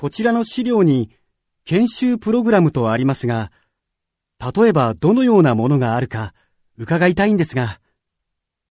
こちらの資料に研修プログラムとありますが、例えばどのようなものがあるか伺いたいんですが。